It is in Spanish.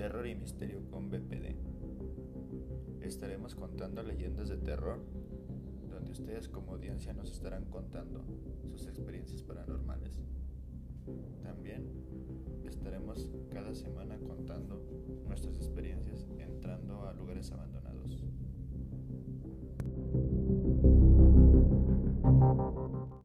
Terror y Misterio con BPD. Estaremos contando leyendas de terror, donde ustedes como audiencia nos estarán contando sus experiencias paranormales. También estaremos cada semana contando nuestras experiencias entrando a lugares abandonados